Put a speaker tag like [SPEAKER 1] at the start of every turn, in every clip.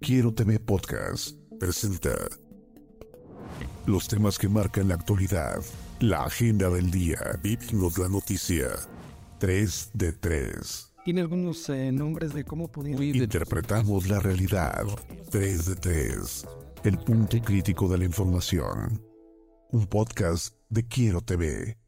[SPEAKER 1] Quiero TV Podcast presenta los temas que marcan la actualidad, la agenda del día, vivimos la noticia. 3 de 3.
[SPEAKER 2] Tiene algunos eh, nombres de cómo podían...
[SPEAKER 1] Interpretamos la realidad. 3 de 3. El punto crítico de la información. Un podcast de Quiero TV.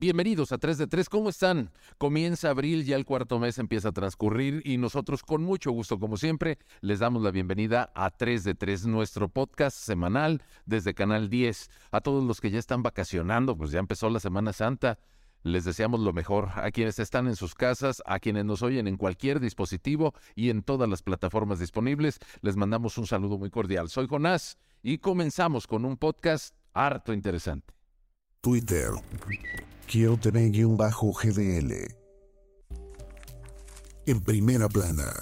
[SPEAKER 3] Bienvenidos a 3 de 3, ¿cómo están? Comienza abril, ya el cuarto mes empieza a transcurrir y nosotros con mucho gusto, como siempre, les damos la bienvenida a 3 de 3, nuestro podcast semanal desde Canal 10. A todos los que ya están vacacionando, pues ya empezó la Semana Santa. Les deseamos lo mejor a quienes están en sus casas, a quienes nos oyen en cualquier dispositivo y en todas las plataformas disponibles. Les mandamos un saludo muy cordial. Soy Jonás y comenzamos con un podcast harto interesante.
[SPEAKER 1] Twitter. Quiero bajo gdl En primera plana.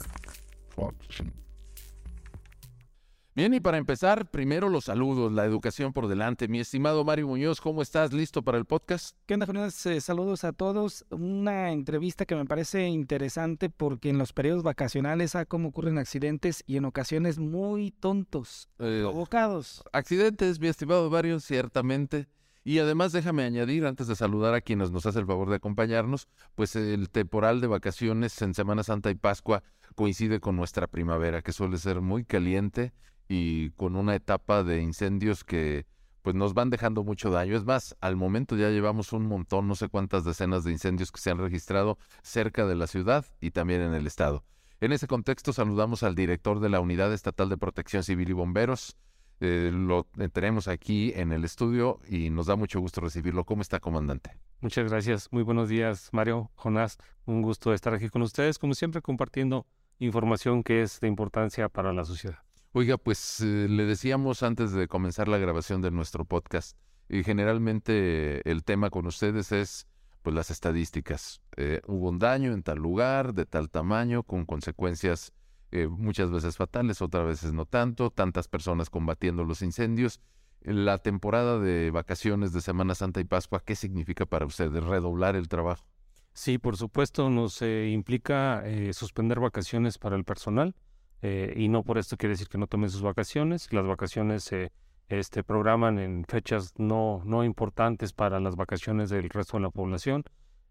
[SPEAKER 3] Bien, y para empezar, primero los saludos, la educación por delante. Mi estimado Mario Muñoz, ¿cómo estás? ¿Listo para el podcast?
[SPEAKER 2] ¿Qué onda, Jonas? Eh, saludos a todos. Una entrevista que me parece interesante porque en los periodos vacacionales a cómo ocurren accidentes y en ocasiones muy tontos, eh, provocados.
[SPEAKER 3] Accidentes, mi estimado Mario, ciertamente. Y además déjame añadir, antes de saludar a quienes nos hace el favor de acompañarnos, pues el temporal de vacaciones en Semana Santa y Pascua coincide con nuestra primavera, que suele ser muy caliente y con una etapa de incendios que pues nos van dejando mucho daño. Es más, al momento ya llevamos un montón, no sé cuántas decenas de incendios que se han registrado cerca de la ciudad y también en el estado. En ese contexto saludamos al director de la Unidad Estatal de Protección Civil y Bomberos, eh, lo tenemos aquí en el estudio y nos da mucho gusto recibirlo. ¿Cómo está, comandante?
[SPEAKER 4] Muchas gracias. Muy buenos días, Mario, Jonás. Un gusto estar aquí con ustedes, como siempre, compartiendo información que es de importancia para la sociedad.
[SPEAKER 3] Oiga, pues eh, le decíamos antes de comenzar la grabación de nuestro podcast, y generalmente el tema con ustedes es pues las estadísticas. Eh, hubo un daño en tal lugar, de tal tamaño, con consecuencias eh, muchas veces fatales, otras veces no tanto, tantas personas combatiendo los incendios. La temporada de vacaciones de Semana Santa y Pascua, ¿qué significa para ustedes? ¿Redoblar el trabajo?
[SPEAKER 4] Sí, por supuesto, nos eh, implica eh, suspender vacaciones para el personal y no por esto quiere decir que no tomen sus vacaciones. Las vacaciones se este, programan en fechas no, no importantes para las vacaciones del resto de la población.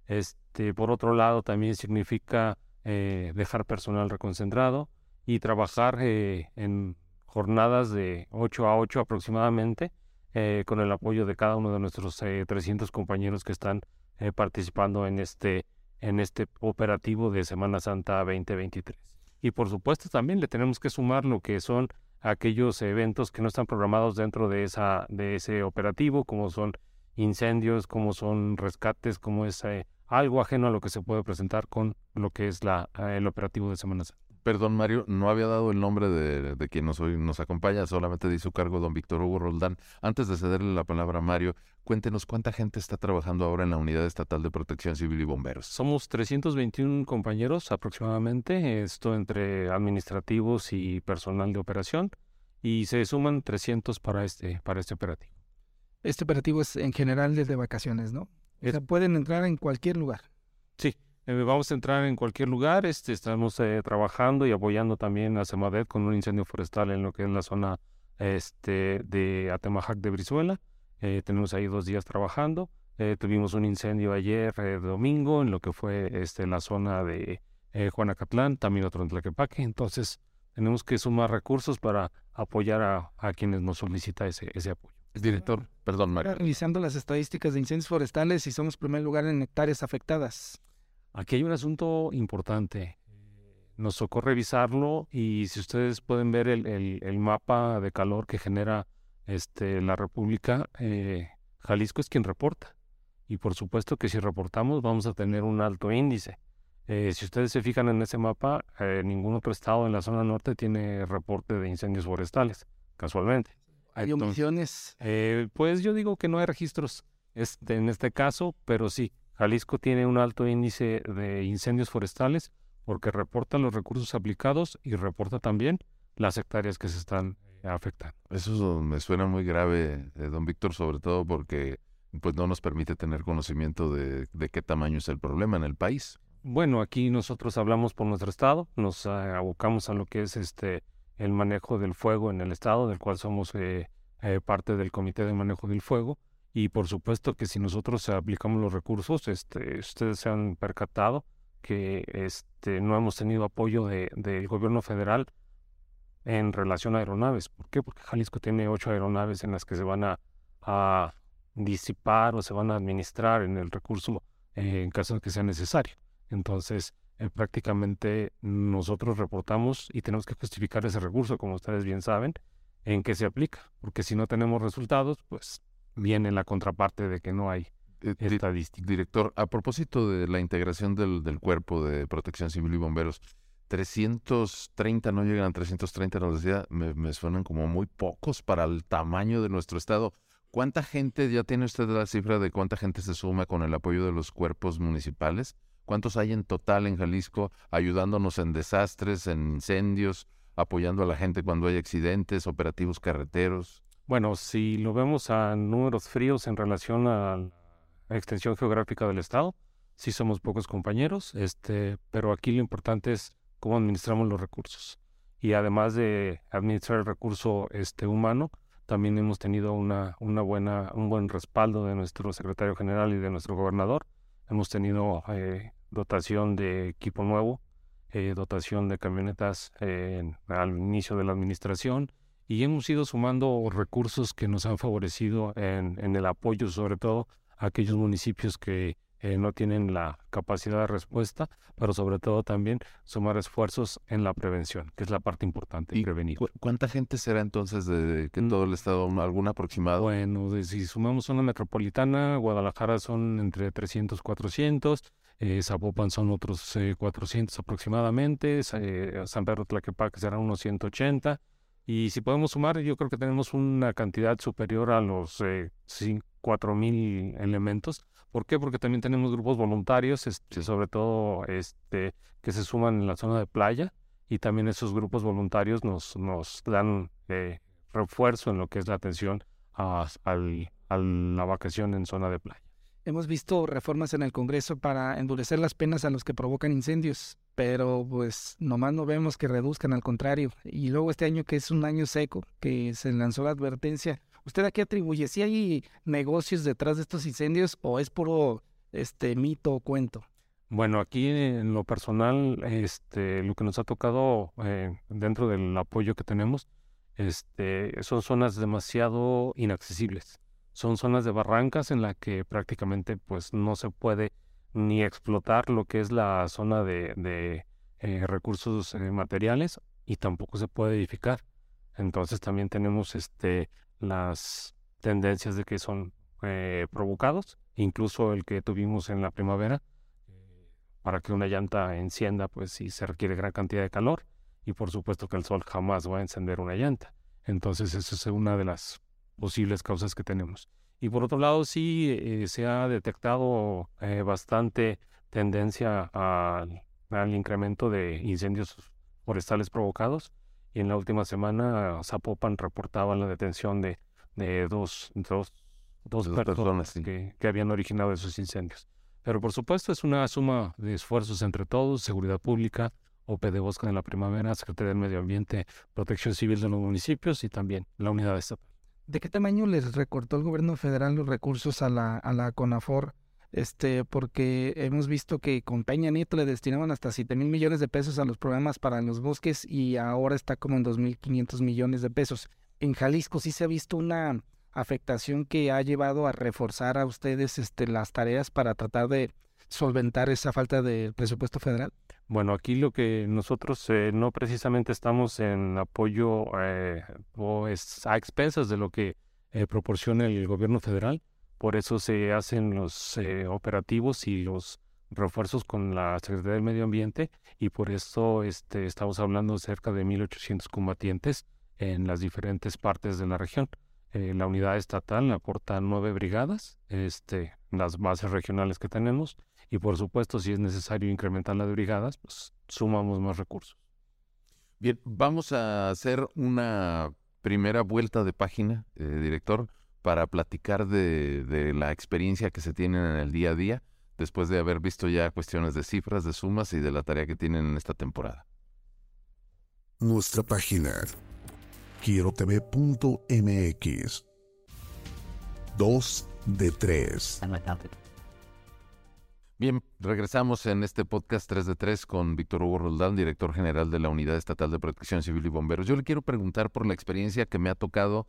[SPEAKER 4] Este, por otro lado, también significa eh, dejar personal reconcentrado y trabajar eh, en jornadas de 8 a 8 aproximadamente eh, con el apoyo de cada uno de nuestros 300 compañeros que están participando en este, en este operativo de Semana Santa 2023. Y por supuesto también le tenemos que sumar lo que son aquellos eventos que no están programados dentro de, esa, de ese operativo, como son incendios, como son rescates, como es algo ajeno a lo que se puede presentar con lo que es la, eh, el operativo de Semana Santa.
[SPEAKER 3] Perdón, Mario, no había dado el nombre de, quien nos, hoy nos acompaña, solamente di su cargo don Víctor Hugo Roldán. Antes de cederle la palabra a Mario, cuéntenos cuánta gente está trabajando ahora en la Unidad Estatal de Protección Civil y Bomberos.
[SPEAKER 4] Somos 321 compañeros aproximadamente, esto entre administrativos y personal de operación, y se suman 300 para este, para este operativo.
[SPEAKER 2] Este operativo es en general desde vacaciones, ¿no? Pueden entrar en cualquier lugar.
[SPEAKER 4] Sí, eh, vamos a entrar en cualquier lugar. Este, estamos eh, trabajando y apoyando también a Semadet con un incendio forestal en lo que es la zona este, de Atemajac de Brizuela. Eh, tenemos ahí dos días trabajando. tuvimos un incendio ayer domingo en lo que fue este, la zona de Juanacatlán, también otro en Tlaquepaque. Entonces, tenemos que sumar recursos para apoyar a, a quienes nos solicita ese, ese apoyo.
[SPEAKER 3] Director, perdón, Mario.
[SPEAKER 2] Revisando las estadísticas de incendios forestales y somos primer lugar en hectáreas afectadas.
[SPEAKER 4] Aquí hay un asunto importante. Nos tocó revisarlo y si ustedes pueden ver el, el, mapa de calor que genera este, la República, eh, Jalisco es quien reporta. Y por supuesto que si reportamos vamos a tener un alto índice. Eh, si ustedes se fijan en ese mapa, eh, ningún otro estado en la zona norte tiene reporte de incendios forestales, casualmente.
[SPEAKER 2] ¿Hay omisiones?
[SPEAKER 4] Eh, pues yo digo que no hay registros este, en este caso, pero sí, Jalisco tiene un alto índice de incendios forestales porque reporta los recursos aplicados y reporta también las hectáreas que se están afectando.
[SPEAKER 3] Eso me suena muy grave, don Víctor, sobre todo porque pues no nos permite tener conocimiento de, de qué tamaño es el problema en el país.
[SPEAKER 4] Bueno, aquí nosotros hablamos por nuestro estado, nos ah, abocamos a lo que es este el manejo del fuego en el estado, del cual somos eh, eh, parte del comité de manejo del fuego. Y por supuesto que si nosotros aplicamos los recursos, este, ustedes se han percatado que este, no hemos tenido apoyo de, del gobierno federal en relación a aeronaves. ¿Por qué? Porque Jalisco tiene ocho aeronaves en las que se van a, a disipar o se van a administrar en el recurso eh, en caso de que sea necesario. Entonces, eh, prácticamente nosotros reportamos y tenemos que justificar ese recurso, como ustedes bien saben, en qué se aplica, porque si no tenemos resultados, pues viene la contraparte de que no hay eh, estadística.
[SPEAKER 3] Director, a propósito de la integración del, del cuerpo de protección civil y bomberos, 330 no llegan a 330, nos decía, me, me, suenan como muy pocos para el tamaño de nuestro estado. ¿Cuánta gente, ya tiene usted la cifra de cuánta gente se suma con el apoyo de los cuerpos municipales? ¿Cuántos hay en total en Jalisco ayudándonos en desastres, en incendios, apoyando a la gente cuando hay accidentes, operativos carreteros?
[SPEAKER 4] Bueno, si lo vemos a números fríos en relación a la extensión geográfica del estado, sí somos pocos compañeros, este, pero aquí lo importante es cómo administramos los recursos. Y además de administrar el recurso este, humano, también hemos tenido una, una buena, un buen respaldo de nuestro secretario general y de nuestro gobernador. Hemos tenido eh, dotación de equipo nuevo, eh, dotación de camionetas eh, al inicio de la administración y hemos ido sumando recursos que nos han favorecido en, en el apoyo sobre todo a aquellos municipios que eh, no tienen la capacidad de respuesta, pero sobre todo también sumar esfuerzos en la prevención, que es la parte importante,
[SPEAKER 3] ¿Y
[SPEAKER 4] prevenir.
[SPEAKER 3] ¿Cuánta gente será entonces de, que mm. todo el estado, algún aproximado?
[SPEAKER 4] Bueno, si sumamos zona metropolitana, Guadalajara son entre 300, 400, eh, Zapopan son otros 400 eh, aproximadamente, eh, San Pedro Tlaquepaque serán unos 180, y si podemos sumar, yo creo que tenemos una cantidad superior a los eh, 4.000 elementos. ¿Por qué? Porque también tenemos grupos voluntarios, este, sobre todo este, que se suman en la zona de playa, y también esos grupos voluntarios nos, dan eh, refuerzo en lo que es la atención a, a la vacación en zona de playa.
[SPEAKER 2] Hemos visto reformas en el Congreso para endurecer las penas a los que provocan incendios, pero pues nomás no vemos que reduzcan, al contrario. Y luego este año que es un año seco, que se lanzó la advertencia, ¿usted a qué atribuye? ¿Si hay negocios detrás de estos incendios o es puro este mito o cuento?
[SPEAKER 4] Bueno, aquí en lo personal, este, lo que nos ha tocado eh, dentro del apoyo que tenemos, este, son zonas demasiado inaccesibles son zonas de barrancas en la que prácticamente pues no se puede ni explotar lo que es la zona de, eh, recursos eh, materiales y tampoco se puede edificar. Entonces también tenemos este las tendencias de que son eh, provocados, incluso el que tuvimos en la primavera, para que una llanta encienda, pues sí se requiere gran cantidad de calor y por supuesto que el sol jamás va a encender una llanta. Entonces esa es una de las posibles causas que tenemos. Y por otro lado, sí eh, se ha detectado eh, bastante tendencia al, incremento de incendios forestales provocados. Y en la última semana, Zapopan reportaba la detención de, de dos, dos, dos, personas, que, que habían originado esos incendios. Pero por supuesto es una suma de esfuerzos entre todos, seguridad pública, OP de Bosque de la Primavera, Secretaría del Medio Ambiente, Protección Civil de los municipios y también la unidad estatal.
[SPEAKER 2] ¿De qué tamaño les recortó el gobierno federal los recursos a la, a la CONAFOR? Este, porque hemos visto que con Peña Nieto le destinaban hasta 7 mil millones de pesos a los programas para los bosques y ahora está como en 2.500 millones de pesos. En Jalisco sí se ha visto una afectación que ha llevado a reforzar a ustedes este, las tareas para tratar de solventar esa falta de presupuesto federal?
[SPEAKER 4] Bueno, aquí lo que nosotros eh, no precisamente estamos en apoyo eh, o es a expensas de lo que eh, proporciona el gobierno federal, por eso se hacen los operativos y los refuerzos con la Secretaría del Medio Ambiente y por eso este, estamos hablando de cerca de 1.800 combatientes en las diferentes partes de la región. Eh, la unidad estatal aporta nueve brigadas, este, las bases regionales que tenemos, y por supuesto, si es necesario incrementar las brigadas, pues sumamos más recursos.
[SPEAKER 3] Bien, vamos a hacer una primera vuelta de página, eh, director, para platicar de, de la experiencia que se tienen en el día a día, después de haber visto ya cuestiones de cifras, de sumas y de la tarea que tienen en esta temporada.
[SPEAKER 1] Nuestra página quierotv.mx 2 de 3
[SPEAKER 3] Bien, regresamos en este podcast 3 de 3 con Víctor Hugo Roldán, director general de la Unidad Estatal de Protección Civil y Bomberos. Yo le quiero preguntar por la experiencia que me ha tocado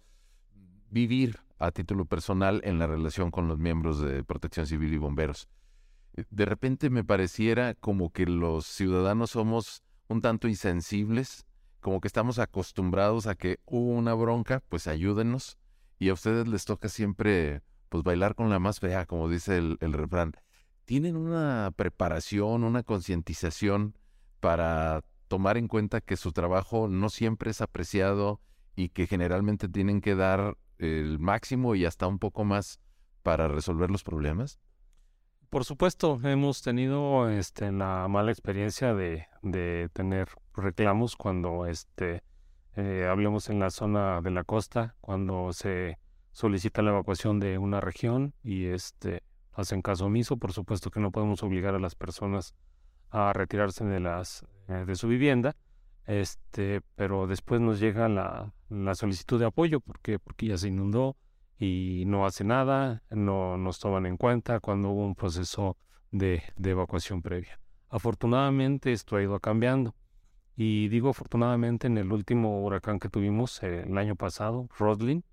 [SPEAKER 3] vivir a título personal en la relación con los miembros de Protección Civil y Bomberos. De repente me pareciera como que los ciudadanos somos un tanto insensibles como que estamos acostumbrados a que hubo una bronca, pues ayúdenos. Y a ustedes les toca siempre, pues bailar con la más fea, como dice el, el refrán. ¿Tienen una preparación, una concientización para tomar en cuenta que su trabajo no siempre es apreciado y que generalmente tienen que dar el máximo y hasta un poco más para resolver los problemas?
[SPEAKER 4] Por supuesto, hemos tenido este, la mala experiencia de, de tener reclamos cuando este, eh, hablemos en la zona de la costa, cuando se solicita la evacuación de una región y este, hacen caso omiso. Por supuesto que no podemos obligar a las personas a retirarse de, las, eh, de su vivienda, este, pero después nos llega la, solicitud de apoyo porque, porque ya se inundó y no hace nada, no nos toman en cuenta cuando hubo un proceso de, evacuación previa. Afortunadamente esto ha ido cambiando. Y digo afortunadamente en el último huracán que tuvimos el año pasado, Rodlin,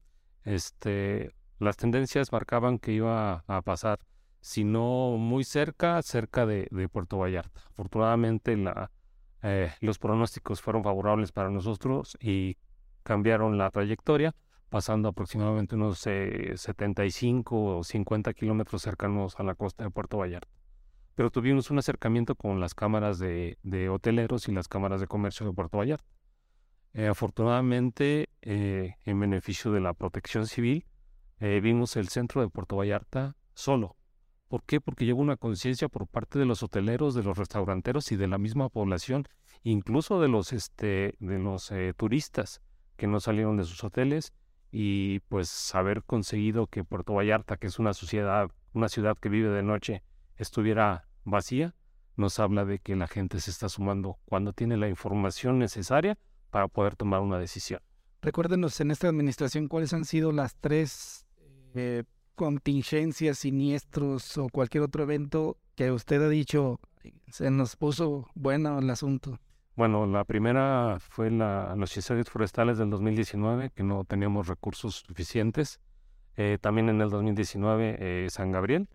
[SPEAKER 4] este, las tendencias marcaban que iba a pasar, si no muy cerca, cerca de, Puerto Vallarta. Afortunadamente la, eh, los pronósticos fueron favorables para nosotros y cambiaron la trayectoria pasando aproximadamente unos 75 eh, o 50 kilómetros cercanos a la costa de Puerto Vallarta. Pero tuvimos un acercamiento con las cámaras de, hoteleros y las cámaras de comercio de Puerto Vallarta. Eh, afortunadamente, eh, en beneficio de la protección civil, vimos el centro de Puerto Vallarta solo. ¿Por qué? Porque lleva una conciencia por parte de los hoteleros, de los restauranteros y de la misma población, incluso de los, este, de los turistas que no salieron de sus hoteles y pues haber conseguido que Puerto Vallarta, que es una sociedad, una ciudad que vive de noche, estuviera vacía, nos habla de que la gente se está sumando cuando tiene la información necesaria para poder tomar una decisión.
[SPEAKER 2] Recuérdenos en esta administración cuáles han sido las tres eh, contingencias, siniestros o cualquier otro evento que usted ha dicho se nos puso bueno el asunto.
[SPEAKER 4] Bueno, la primera fue la, los incendios forestales del 2019, que no teníamos recursos suficientes. Eh, también en el 2019 eh, San Gabriel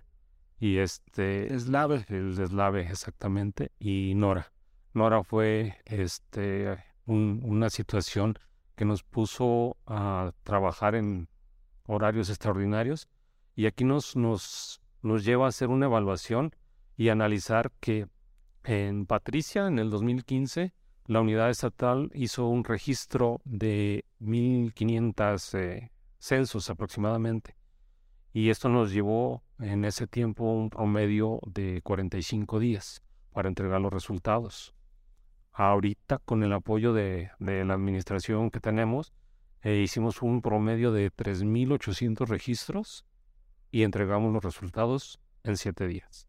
[SPEAKER 4] y este
[SPEAKER 2] Eslave.
[SPEAKER 4] el Eslave exactamente y Nora. Nora fue este una situación que nos puso a trabajar en horarios extraordinarios y aquí nos lleva a hacer una evaluación y analizar que en Patricia, en el 2015, la unidad estatal hizo un registro de 1.500 eh, censos aproximadamente. Y esto nos llevó en ese tiempo un promedio de 45 días para entregar los resultados. Ahorita, con el apoyo de, la administración que tenemos, eh, hicimos un promedio de 3.800 registros y entregamos los resultados en 7 días.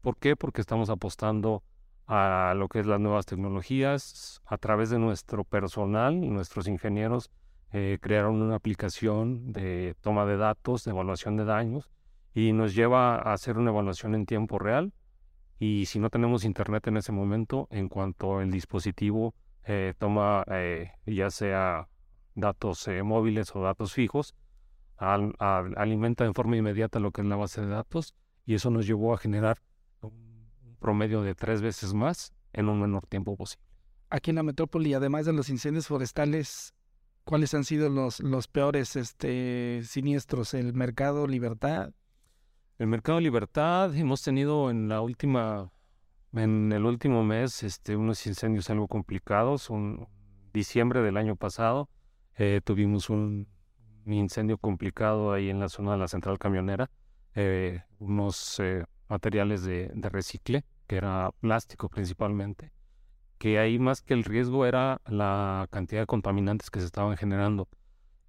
[SPEAKER 4] ¿Por qué? Porque estamos apostando a lo que es las nuevas tecnologías. A través de nuestro personal, nuestros ingenieros eh, crearon una aplicación de toma de datos, de evaluación de daños, y nos lleva a hacer una evaluación en tiempo real. Y si no tenemos internet en ese momento, en cuanto el dispositivo eh, toma eh, ya sea datos móviles o datos fijos, alimenta en forma inmediata lo que es la base de datos y eso nos llevó a generar promedio de tres veces más en un menor tiempo posible.
[SPEAKER 2] Aquí en la metrópoli, además de los incendios forestales, ¿cuáles han sido los, los peores este, siniestros? ¿El mercado Libertad?
[SPEAKER 4] El mercado de libertad, hemos tenido en la última, en el último mes, este, unos incendios algo complicados. Un diciembre del año pasado eh, tuvimos un, incendio complicado ahí en la zona de la central camionera. Eh, unos eh, materiales de, de recicle, que era plástico principalmente, que ahí más que el riesgo era la cantidad de contaminantes que se estaban generando.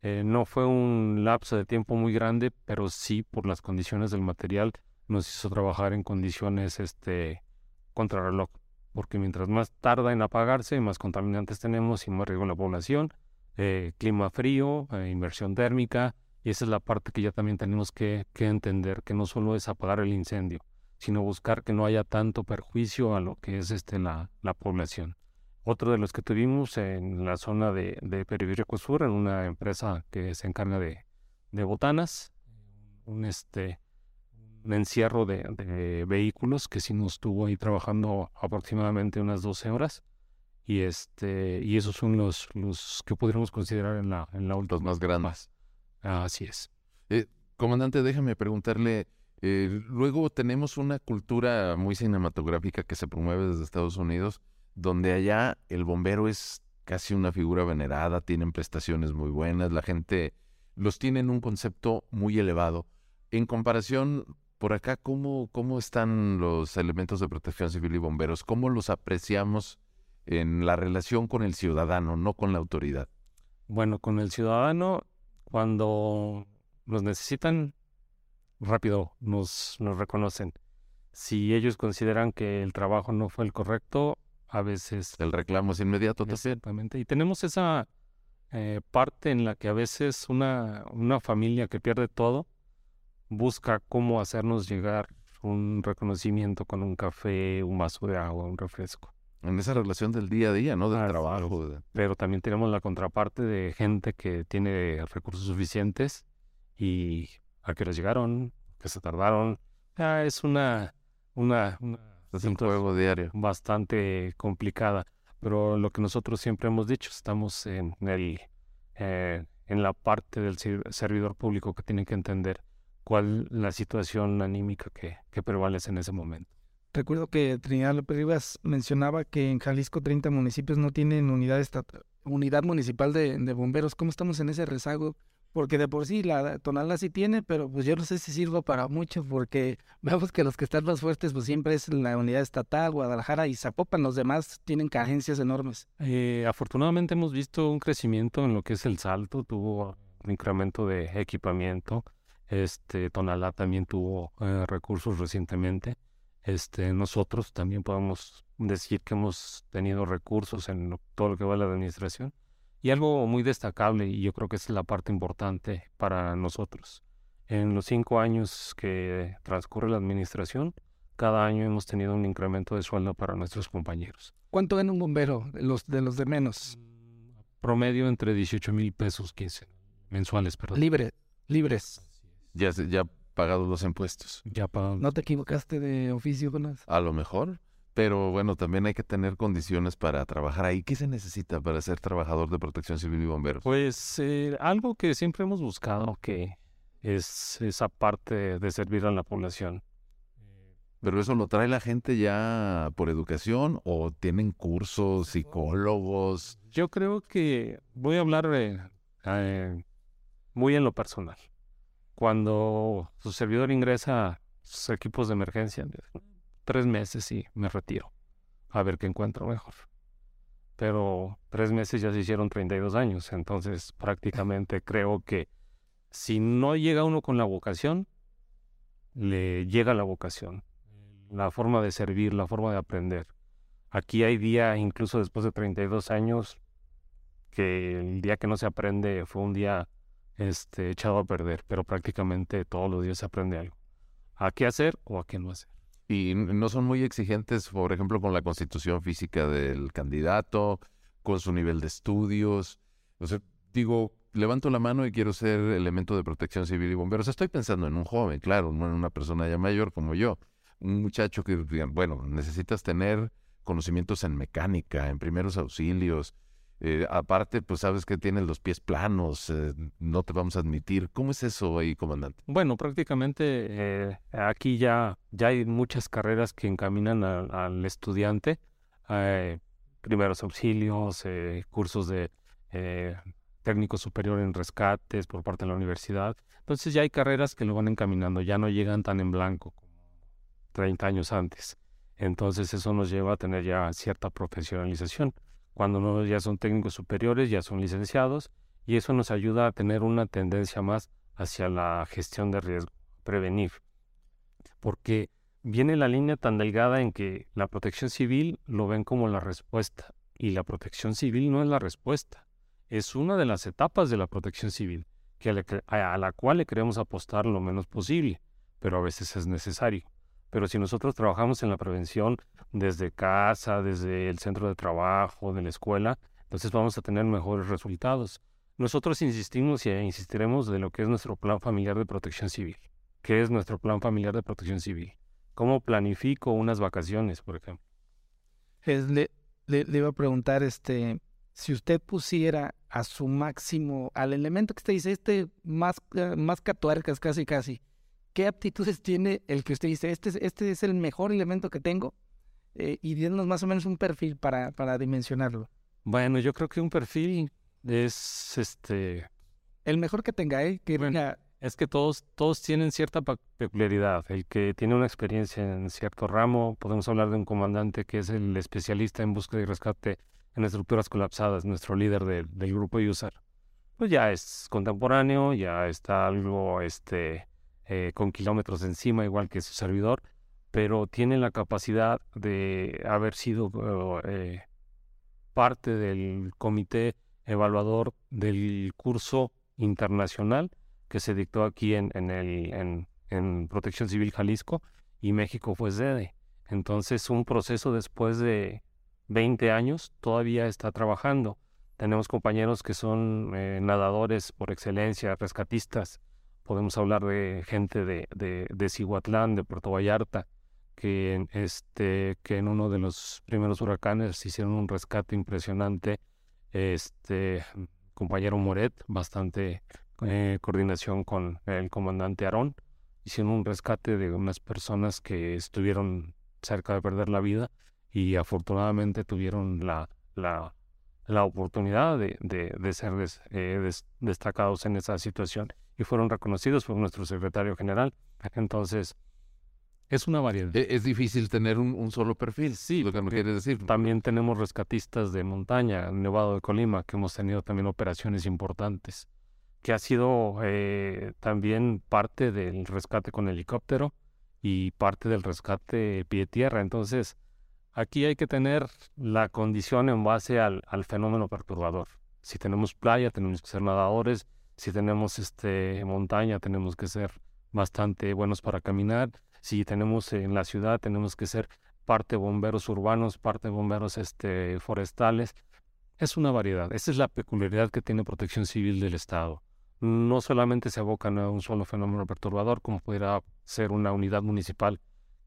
[SPEAKER 4] Eh, no fue un lapso de tiempo muy grande, pero sí por las condiciones del material nos hizo trabajar en condiciones este contrarreloj, porque mientras más tarda en apagarse, más contaminantes tenemos y más riesgo en la población, eh, clima frío, eh, inversión térmica, y esa es la parte que ya también tenemos que, entender, que no solo es apagar el incendio, sino buscar que no haya tanto perjuicio a lo que es este la, la población. Otro de los que tuvimos en la zona de, de Sur, en una empresa que se encarga de, botanas, un, este, un encierro de, de, vehículos que sí nos estuvo ahí trabajando aproximadamente unas 12 horas. Y, este, y esos son los, los que podríamos considerar en la, en la
[SPEAKER 3] última. Los más grandes.
[SPEAKER 4] Así es.
[SPEAKER 3] Eh, comandante, déjame preguntarle, eh, luego tenemos una cultura muy cinematográfica que se promueve desde Estados Unidos donde allá el bombero es casi una figura venerada, tienen prestaciones muy buenas, la gente los tiene en un concepto muy elevado. En comparación, por acá, ¿cómo, cómo están los elementos de protección civil y bomberos? ¿Cómo los apreciamos en la relación con el ciudadano, no con la autoridad?
[SPEAKER 4] Bueno, con el ciudadano, cuando nos necesitan, rápido nos, nos reconocen. Si ellos consideran que el trabajo no fue el correcto, a veces...
[SPEAKER 3] El reclamo es inmediato
[SPEAKER 4] Exactamente. Y tenemos esa eh, parte en la que a veces una, una familia que pierde todo busca cómo hacernos llegar un reconocimiento con un café, un vaso de agua, un refresco.
[SPEAKER 3] En esa relación del día a día, ¿no? Del trabajo.
[SPEAKER 4] Pero también tenemos la contraparte de gente que tiene recursos suficientes y a que les llegaron, que se tardaron. Ah, es una, una, una
[SPEAKER 3] es un juego diario.
[SPEAKER 4] Bastante complicada. Pero lo que nosotros siempre hemos dicho, estamos en, el, eh, en la parte del servidor público que tiene que entender cuál la situación anímica que, que prevalece en ese momento.
[SPEAKER 2] Recuerdo que Trinidad López Rivas mencionaba que en Jalisco 30 municipios no tienen unidad, unidad municipal de, de bomberos. ¿Cómo estamos en ese rezago? porque de por sí la tonalá sí tiene, pero pues yo no sé si sirva para mucho, porque vemos que los que están más fuertes pues siempre es la unidad estatal, Guadalajara y Zapopan, los demás tienen carencias enormes.
[SPEAKER 4] Eh, afortunadamente hemos visto un crecimiento en lo que es el salto, tuvo un incremento de equipamiento, este Tonalá también tuvo eh, recursos recientemente, este nosotros también podemos decir que hemos tenido recursos en todo lo que va a la administración y algo muy destacable, y yo creo que es la parte importante para nosotros. En los cinco años que transcurre la administración, cada año hemos tenido un incremento de sueldo para nuestros compañeros.
[SPEAKER 2] ¿Cuánto gana un bombero de los de, los de menos?
[SPEAKER 4] Promedio entre 18 mil pesos 15 mensuales, perdón.
[SPEAKER 2] Libre, libres.
[SPEAKER 3] Ya, ya pagados los impuestos.
[SPEAKER 4] Ya pagados.
[SPEAKER 2] ¿No te equivocaste de oficio, Jonas?
[SPEAKER 3] A lo mejor. Pero bueno, también hay que tener condiciones para trabajar ahí. ¿Qué se necesita para ser trabajador de protección civil y bomberos?
[SPEAKER 4] Pues eh, algo que siempre hemos buscado, que es esa parte de servir a la población.
[SPEAKER 3] ¿Pero eso lo trae la gente ya por educación o tienen cursos, psicólogos?
[SPEAKER 4] Yo creo que voy a hablar eh, muy en lo personal. Cuando su servidor ingresa a sus equipos de emergencia, tres meses y me retiro. A ver qué encuentro mejor. Pero tres meses ya se hicieron 32 años, entonces prácticamente creo que si no llega uno con la vocación, le llega la vocación, la forma de servir, la forma de aprender. Aquí hay día, incluso después de 32 años, que el día que no se aprende fue un día este, echado a perder, pero prácticamente todos los días se aprende algo. ¿A qué hacer o a qué no hacer?
[SPEAKER 3] y no son muy exigentes, por ejemplo, con la constitución física del candidato, con su nivel de estudios. O sea, digo, levanto la mano y quiero ser elemento de protección civil y bomberos. Estoy pensando en un joven, claro, no en una persona ya mayor como yo. Un muchacho que, bueno, necesitas tener conocimientos en mecánica, en primeros auxilios, Eh, aparte, pues sabes que tienes los pies planos, eh, no te vamos a admitir. ¿Cómo es eso ahí, comandante?
[SPEAKER 4] Bueno, prácticamente eh, aquí ya, ya hay muchas carreras que encaminan al estudiante. primeros auxilios, cursos de técnico superior en rescates por parte de la universidad. Entonces ya hay carreras que lo van encaminando, ya no llegan tan en blanco como 30 años antes. Entonces eso nos lleva a tener ya cierta profesionalización. Cuando no ya son técnicos superiores, ya son licenciados y eso nos ayuda a tener una tendencia más hacia la gestión de riesgo, prevenir. Porque viene la línea tan delgada en que la protección civil lo ven como la respuesta y la protección civil no es la respuesta, es una de las etapas de la protección civil que a la cual le queremos apostar lo menos posible, pero a veces es necesario. Pero si nosotros trabajamos en la prevención desde casa, desde el centro de trabajo, de la escuela, entonces vamos a tener mejores resultados. Nosotros insistimos y insistiremos de lo que es nuestro plan familiar de protección civil. ¿Qué es nuestro plan familiar de protección civil? ¿Cómo planifico unas vacaciones, por ejemplo?
[SPEAKER 2] le, le, iba a preguntar, este, si usted pusiera a su máximo, al elemento que usted dice, este más, eh, más casi casi, ¿qué aptitudes tiene el que usted dice, este, este es el mejor elemento que tengo? Eh, y denos más o menos un perfil para, para dimensionarlo.
[SPEAKER 4] Bueno, yo creo que un perfil es este...
[SPEAKER 2] El mejor que tenga, ¿eh? Que
[SPEAKER 4] Es que todos, todos tienen cierta peculiaridad. El que tiene una experiencia en cierto ramo, podemos hablar de un comandante que es el especialista en búsqueda y rescate en estructuras colapsadas, nuestro líder del grupo USAR. Pues ya es contemporáneo, ya está algo este, eh, con kilómetros encima, igual que su servidor, pero tiene la capacidad de haber sido eh, parte del comité evaluador del curso internacional que se dictó aquí en, el, Protección Civil Jalisco y México fue sede. Entonces, un proceso después de 20 años todavía está trabajando. Tenemos compañeros que son eh, nadadores por excelencia, rescatistas, podemos hablar de gente de, de, de Cihuatlán, de Puerto Vallarta, que, este, que en uno de los primeros huracanes hicieron un rescate impresionante. Este compañero Moret, bastante eh, coordinación con el comandante Aarón, hicieron un rescate de unas personas que estuvieron cerca de perder la vida y afortunadamente tuvieron la, la, la oportunidad de, de, de ser eh, destacados en esa situación y fueron reconocidos por nuestro secretario general. Entonces, es una variedad.
[SPEAKER 3] E, es difícil tener un, solo perfil, sí, lo que me quiere decir.
[SPEAKER 4] También tenemos rescatistas de montaña, Nevado de Colima, que hemos tenido también operaciones importantes, que ha sido eh, también parte del rescate con helicóptero y parte del rescate pie-tierra. Entonces, aquí hay que tener la condición en base al, al fenómeno perturbador. Si tenemos playa, tenemos que ser nadadores, si tenemos este montaña, tenemos que ser bastante buenos para caminar. Si tenemos en la ciudad, tenemos que ser parte bomberos urbanos, parte bomberos este, forestales. Es una variedad. Esa es la peculiaridad que tiene Protección Civil del Estado. No solamente se abocan a un solo fenómeno perturbador, como pudiera ser una unidad municipal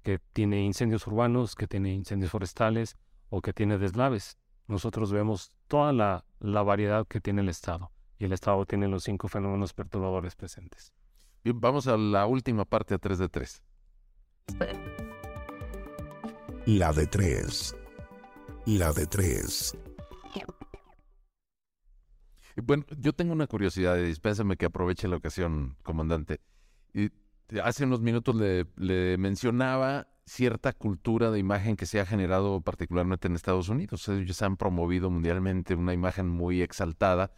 [SPEAKER 4] que tiene incendios urbanos, que tiene incendios forestales o que tiene deslaves. Nosotros vemos toda la, la variedad que tiene el Estado y el Estado tiene los cinco fenómenos perturbadores presentes.
[SPEAKER 3] Bien, vamos a la última parte a 3 de 3.
[SPEAKER 1] La de 3. La de 3.
[SPEAKER 3] Bueno, yo tengo una curiosidad, dispénsame que aproveche la ocasión, comandante. Y hace unos minutos le, le, mencionaba cierta cultura de imagen que se ha generado particularmente en Estados Unidos. Ellos han promovido mundialmente una imagen muy exaltada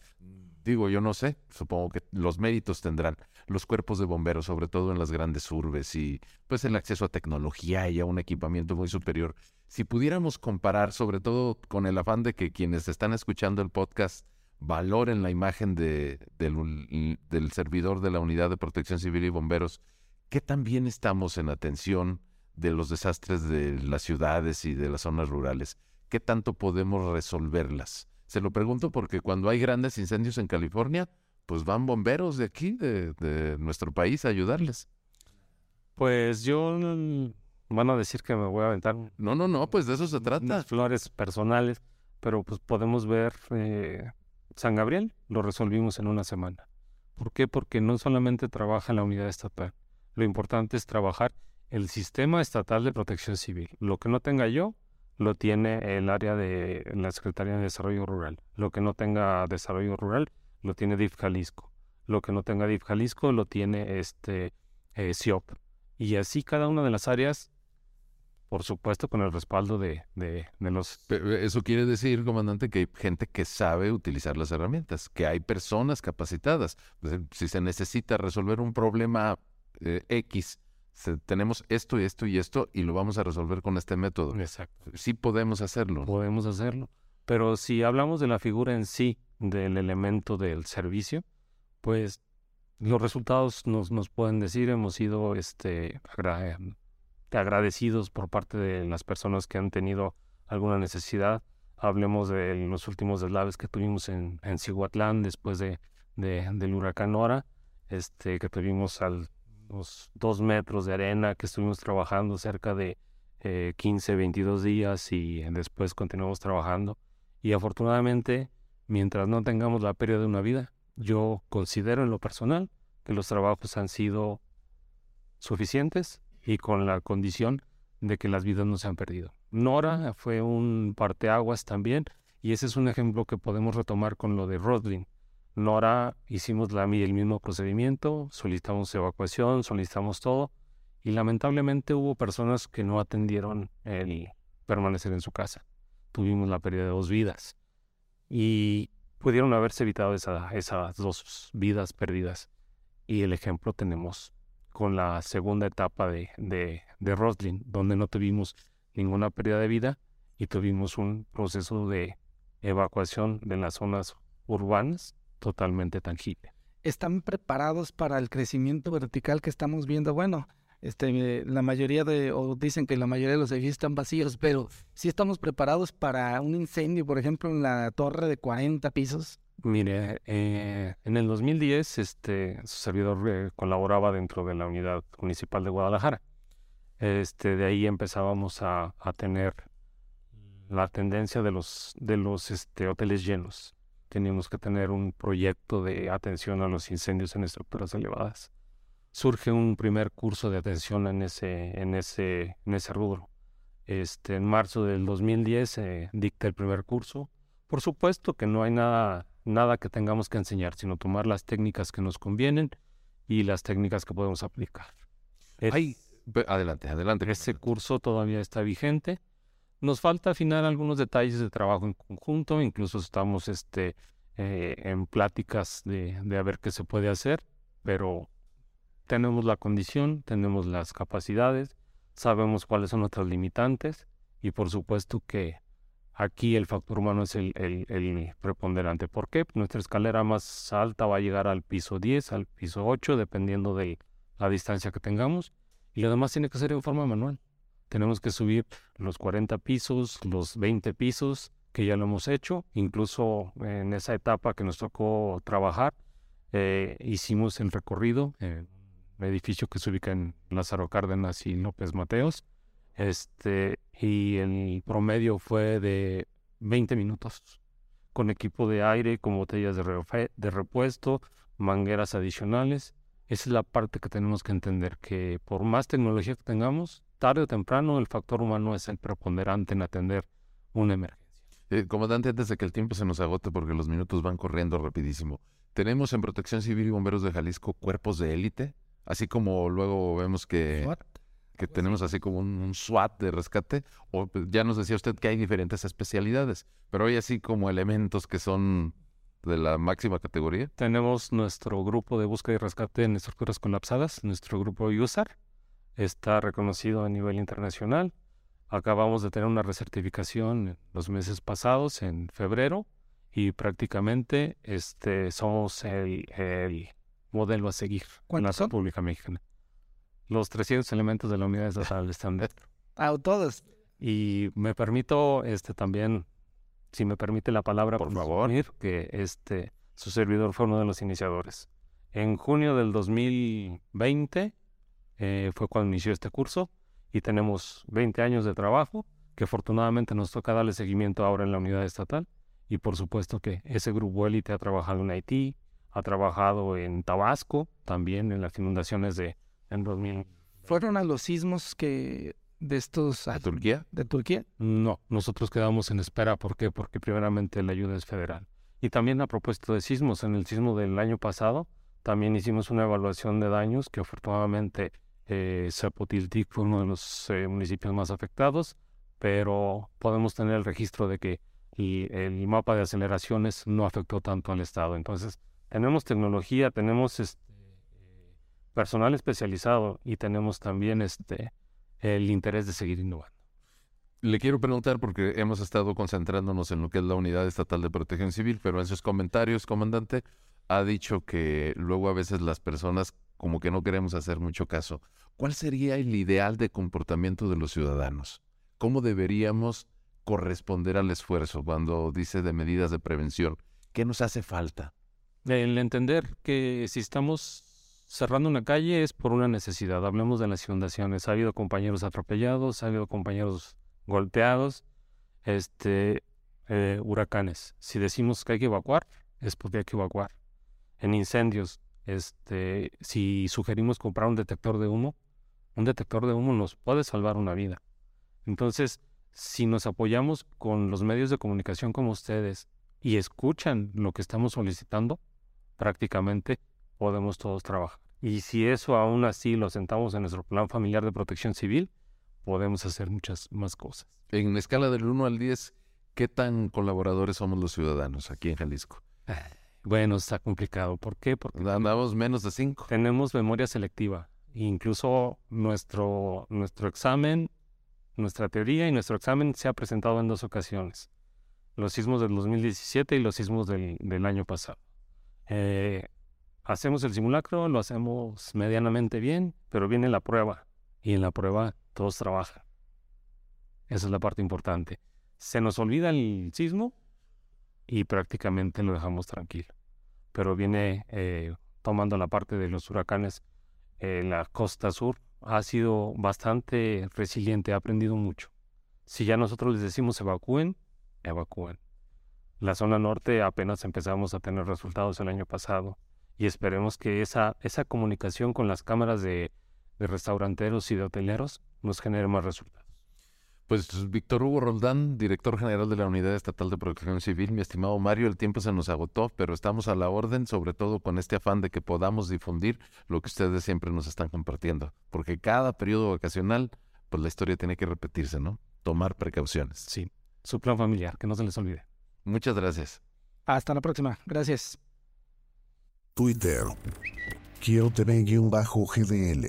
[SPEAKER 3] digo, yo no sé, supongo que los méritos tendrán los cuerpos de bomberos, sobre todo en las grandes urbes y pues el acceso a tecnología y a un equipamiento muy superior. Si pudiéramos comparar, sobre todo con el afán de que quienes están escuchando el podcast valoren la imagen de, del, servidor de la Unidad de Protección Civil y Bomberos, ¿qué tan bien estamos en atención de los desastres de las ciudades y de las zonas rurales? ¿Qué tanto podemos resolverlas? Se lo pregunto porque cuando hay grandes incendios en California, pues van bomberos de aquí, de, nuestro país, a ayudarles.
[SPEAKER 4] Pues yo van a decir que me voy a aventar.
[SPEAKER 3] No, no, no, pues de eso se trata.
[SPEAKER 4] flores personales, pero pues podemos ver eh, San Gabriel, lo resolvimos en una semana. ¿Por qué? Porque no solamente trabaja la unidad estatal, lo importante es trabajar el sistema estatal de protección civil. Lo que no tenga yo, lo tiene el área de la Secretaría de Desarrollo Rural. Lo que no tenga desarrollo rural, lo tiene DIF Jalisco. Lo que no tenga DIF Jalisco, lo tiene este eh. Y así cada una de las áreas, por supuesto, con el respaldo de, de, de los...
[SPEAKER 3] Eso quiere decir, comandante, que hay gente que sabe utilizar las herramientas, que hay personas capacitadas. Pues, si se necesita resolver un problema eh, X, tenemos esto y esto y esto y lo vamos a resolver con este método.
[SPEAKER 4] Exacto.
[SPEAKER 3] Sí podemos hacerlo.
[SPEAKER 4] Podemos hacerlo. Pero si hablamos de la figura en sí, del elemento del servicio, pues los resultados nos, nos pueden decir, hemos sido este, agradecidos por parte de las personas que han tenido alguna necesidad. Hablemos de los últimos deslaves que tuvimos en, en Cihuatlán después de, del huracán Nora, este, que tuvimos al los dos metros de arena que estuvimos trabajando cerca de 15, eh, 22 días y después continuamos trabajando. Y afortunadamente, mientras no tengamos la pérdida de una vida, yo considero en lo personal que los trabajos han sido suficientes y con la condición de que las vidas no se han perdido. Nora fue un parteaguas también y ese es un ejemplo que podemos retomar con lo de Rodlin. Nora hicimos el mismo procedimiento, solicitamos evacuación, solicitamos todo y lamentablemente hubo personas que no atendieron el permanecer en su casa. Tuvimos la pérdida de dos vidas y pudieron haberse evitado esas dos vidas perdidas. Y el ejemplo tenemos con la segunda etapa de, de, de Roslin, donde no tuvimos ninguna pérdida de vida y tuvimos un proceso de evacuación de las zonas urbanas totalmente tangible.
[SPEAKER 2] ¿Están preparados para el crecimiento vertical que estamos viendo? Bueno, este, la mayoría de, o dicen que la mayoría de los edificios están vacíos, pero si estamos preparados para un incendio, por ejemplo, en la torre de 40 pisos.
[SPEAKER 4] Mire, eh, en el 2010, este, su servidor eh, colaboraba dentro de la unidad municipal de Guadalajara. Este, de ahí empezábamos a, a tener la tendencia de los, de los este, hoteles llenos teníamos que tener un proyecto de atención a los incendios en estructuras elevadas. Surge un primer curso de atención en ese, en ese, en ese rubro. Este, en marzo del 2010 se dicta el primer curso. Por supuesto que no hay nada, nada que tengamos que enseñar, sino tomar las técnicas que nos convienen y las técnicas que podemos aplicar.
[SPEAKER 3] adelante, adelante.
[SPEAKER 4] Ese curso todavía está vigente nos falta afinar algunos detalles de trabajo en conjunto, incluso estamos este, eh, en pláticas de, de a ver qué se puede hacer, pero tenemos la condición, tenemos las capacidades, sabemos cuáles son nuestras limitantes y por supuesto que aquí el factor humano es el, el, el, preponderante. ¿Por qué? Nuestra escalera más alta va a llegar al piso 10, al piso 8, dependiendo de la distancia que tengamos y lo demás tiene que ser en forma manual tenemos que subir los 40 pisos, los 20 pisos, que ya lo hemos hecho. Incluso en esa etapa que nos tocó trabajar, eh, hicimos el recorrido, en el edificio que se ubica en Lázaro Cárdenas y López Mateos. Este, y el promedio fue de 20 minutos, con equipo de aire, con botellas de, de repuesto, mangueras adicionales. Esa es la parte que tenemos que entender, que por más tecnología que tengamos, tarde o temprano el factor humano es el preponderante en atender una emergencia.
[SPEAKER 3] Eh, comandante, antes de que el tiempo se nos agote porque los minutos van corriendo rapidísimo, ¿tenemos en Protección Civil y Bomberos de Jalisco cuerpos de élite? Así como luego vemos que, que tenemos así como un, SWAT de rescate, o ya nos decía usted que hay diferentes especialidades, pero hay así como elementos que son de la máxima categoría.
[SPEAKER 4] Tenemos nuestro grupo de búsqueda y rescate en estructuras colapsadas, nuestro grupo USAR, está reconocido a nivel internacional. Acabamos de tener una recertificación los meses pasados, en febrero, y prácticamente este, somos el, modelo a seguir
[SPEAKER 2] en la
[SPEAKER 4] República Mexicana. Los 300 elementos de la unidad estatal están dentro.
[SPEAKER 2] Ah, todos.
[SPEAKER 4] Y me permito este, también, si me permite la palabra,
[SPEAKER 3] por favor,
[SPEAKER 4] que este, su servidor fue uno de los iniciadores. En junio del 2020 eh, fue cuando inició este curso y tenemos 20 años de trabajo que afortunadamente nos toca darle seguimiento ahora en la unidad estatal. Y por supuesto que ese grupo élite ha trabajado en Haití, ha trabajado en Tabasco, también en las inundaciones de en 2000.
[SPEAKER 2] ¿Fueron a los sismos que de estos...
[SPEAKER 3] ¿De Turquía?
[SPEAKER 2] ¿De Turquía?
[SPEAKER 4] No, nosotros quedamos en espera. ¿Por qué? Porque primeramente la ayuda es federal. Y también a propósito de sismos, en el sismo del año pasado también hicimos una evaluación de daños que afortunadamente eh, Zapotiltic fue uno de los eh, municipios más afectados, pero podemos tener el registro de que el mapa de aceleraciones no afectó tanto al estado. Entonces, tenemos tecnología, tenemos este, personal especializado y tenemos también este, el interés de seguir innovando.
[SPEAKER 3] Le quiero preguntar porque hemos estado concentrándonos en lo que es la Unidad Estatal de Protección Civil, pero en sus comentarios, comandante, ha dicho que luego a veces las personas como que no queremos hacer mucho caso. ¿Cuál sería el ideal de comportamiento de los ciudadanos? ¿Cómo deberíamos corresponder al esfuerzo cuando dice de medidas de prevención? ¿Qué nos hace falta?
[SPEAKER 4] El entender que si estamos cerrando una calle es por una necesidad. Hablemos de las inundaciones. Ha habido compañeros atropellados, ha habido compañeros golpeados, este, eh, huracanes. Si decimos que hay que evacuar, es porque hay que evacuar. En incendios, este, si sugerimos comprar un detector de humo, un detector de humo nos puede salvar una vida. Entonces, si nos apoyamos con los medios de comunicación como ustedes y escuchan lo que estamos solicitando, prácticamente podemos todos trabajar. Y si eso aún así lo sentamos en nuestro plan familiar de protección civil, podemos hacer muchas más cosas.
[SPEAKER 3] En escala del 1 al 10, ¿qué tan colaboradores somos los ciudadanos aquí en Jalisco?
[SPEAKER 4] Bueno, está complicado. ¿Por qué? Porque
[SPEAKER 3] andamos menos de 5.
[SPEAKER 4] Tenemos memoria selectiva. Incluso nuestro, nuestro examen, nuestra teoría y nuestro examen se ha presentado en dos ocasiones. Los sismos del 2017 y los sismos del, del año pasado. Eh, hacemos el simulacro, lo hacemos medianamente bien, pero viene la prueba y en la prueba todos trabajan. Esa es la parte importante. Se nos olvida el sismo y prácticamente lo dejamos tranquilo. Pero viene eh, tomando la parte de los huracanes en la costa sur. Ha sido bastante resiliente, ha aprendido mucho. Si ya nosotros les decimos evacúen, evacúen. La zona norte apenas empezamos a tener resultados el año pasado y esperemos que esa, esa comunicación con las cámaras de, restauranteros y de hoteleros nos genere más resultados.
[SPEAKER 3] Pues Víctor Hugo Roldán, director general de la Unidad Estatal de Protección Civil, mi estimado Mario, el tiempo se nos agotó, pero estamos a la orden, sobre todo con este afán de que podamos difundir lo que ustedes siempre nos están compartiendo, porque cada periodo vacacional, pues la historia tiene que repetirse, ¿no? Tomar precauciones.
[SPEAKER 4] Sí, su plan familiar, que no se les olvide.
[SPEAKER 3] Muchas gracias.
[SPEAKER 2] Hasta la próxima. Gracias.
[SPEAKER 1] Twitter. Quiero bajo gdl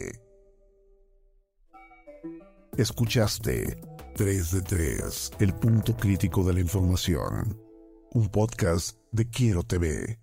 [SPEAKER 1] Escuchaste 3 de 3, el punto crítico de la información. Un podcast de Quiero TV.